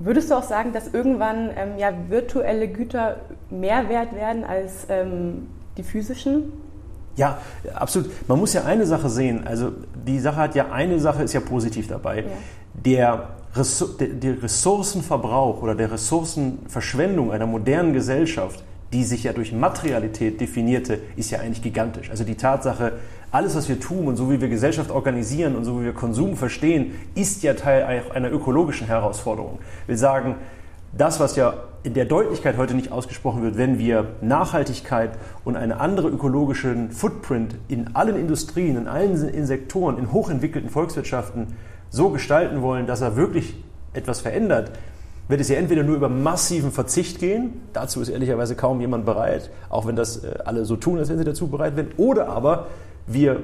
Würdest du auch sagen, dass irgendwann ähm, ja, virtuelle Güter mehr wert werden als ähm, die physischen? Ja, absolut. Man muss ja eine Sache sehen. Also die Sache hat ja eine Sache ist ja positiv dabei. Ja. Der, der Ressourcenverbrauch oder der Ressourcenverschwendung einer modernen Gesellschaft, die sich ja durch Materialität definierte, ist ja eigentlich gigantisch. Also die Tatsache, alles, was wir tun und so wie wir Gesellschaft organisieren und so wie wir Konsum verstehen, ist ja Teil einer ökologischen Herausforderung. Wir sagen, das, was ja in der Deutlichkeit heute nicht ausgesprochen wird, wenn wir Nachhaltigkeit und einen anderen ökologischen Footprint in allen Industrien, in allen Sektoren, in hochentwickelten Volkswirtschaften so gestalten wollen, dass er wirklich etwas verändert, wird es ja entweder nur über massiven Verzicht gehen, dazu ist ehrlicherweise kaum jemand bereit, auch wenn das äh, alle so tun, als wenn sie dazu bereit wären, oder aber wir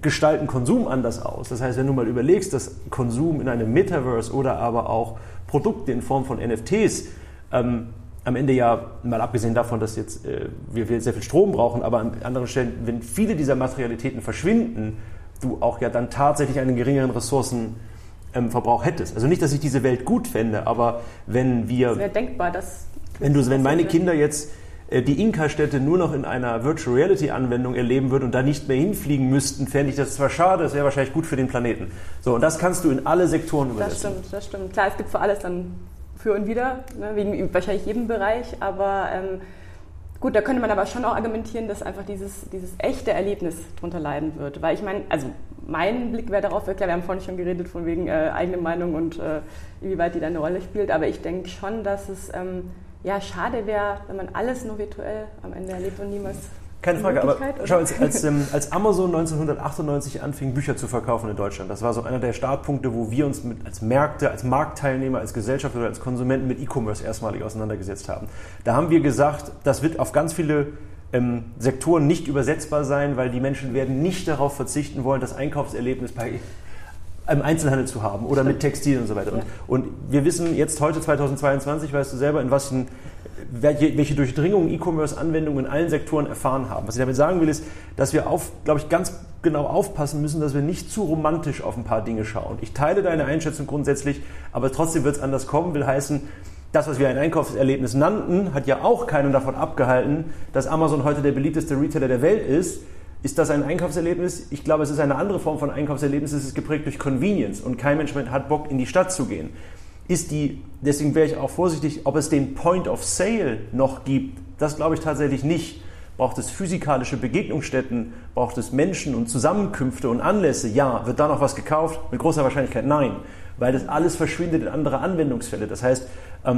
gestalten Konsum anders aus. Das heißt, wenn du mal überlegst, dass Konsum in einem Metaverse oder aber auch Produkte in Form von NFTs ähm, am Ende ja, mal abgesehen davon, dass jetzt äh, wir, wir sehr viel Strom brauchen, aber an anderen Stellen, wenn viele dieser Materialitäten verschwinden, du auch ja dann tatsächlich einen geringeren Ressourcenverbrauch ähm, hättest. Also nicht, dass ich diese Welt gut fände, aber wenn wir... Es wäre denkbar, dass... Wenn, du, wenn meine Kinder jetzt äh, die Inka-Städte nur noch in einer Virtual Reality-Anwendung erleben würden und da nicht mehr hinfliegen müssten, fände ich das zwar schade, das wäre wahrscheinlich gut für den Planeten. So, und das kannst du in alle Sektoren übersetzen. Das stimmt, das stimmt. Klar, es gibt für alles dann für und wieder, ne, wegen wahrscheinlich jedem Bereich, aber ähm, gut, da könnte man aber schon auch argumentieren, dass einfach dieses, dieses echte Erlebnis darunter leiden wird. Weil ich meine, also mein Blick wäre darauf, klar, wir haben vorhin schon geredet von wegen äh, eigene Meinung und äh, inwieweit die da eine Rolle spielt, aber ich denke schon, dass es ähm, ja, schade wäre, wenn man alles nur virtuell am Ende erlebt und niemals. Keine Frage, aber schau, als, als, ähm, als, Amazon 1998 anfing, Bücher zu verkaufen in Deutschland, das war so einer der Startpunkte, wo wir uns mit, als Märkte, als Marktteilnehmer, als Gesellschaft oder als Konsumenten mit E-Commerce erstmalig auseinandergesetzt haben. Da haben wir gesagt, das wird auf ganz viele ähm, Sektoren nicht übersetzbar sein, weil die Menschen werden nicht darauf verzichten wollen, das Einkaufserlebnis bei im Einzelhandel zu haben oder mit Textil und so weiter. Und, und, wir wissen jetzt heute 2022, weißt du selber, in was welche, welche Durchdringung E-Commerce-Anwendungen in allen Sektoren erfahren haben. Was ich damit sagen will, ist, dass wir, auf, glaube ich, ganz genau aufpassen müssen, dass wir nicht zu romantisch auf ein paar Dinge schauen. Ich teile deine Einschätzung grundsätzlich, aber trotzdem wird es anders kommen, will heißen, das, was wir ein Einkaufserlebnis nannten, hat ja auch keinen davon abgehalten, dass Amazon heute der beliebteste Retailer der Welt ist ist das ein Einkaufserlebnis? Ich glaube, es ist eine andere Form von Einkaufserlebnis. Es ist geprägt durch Convenience und kein Mensch hat Bock, in die Stadt zu gehen. Ist die, deswegen wäre ich auch vorsichtig, ob es den Point of Sale noch gibt. Das glaube ich tatsächlich nicht. Braucht es physikalische Begegnungsstätten? Braucht es Menschen und Zusammenkünfte und Anlässe? Ja. Wird da noch was gekauft? Mit großer Wahrscheinlichkeit nein. Weil das alles verschwindet in andere Anwendungsfälle. Das heißt, ähm,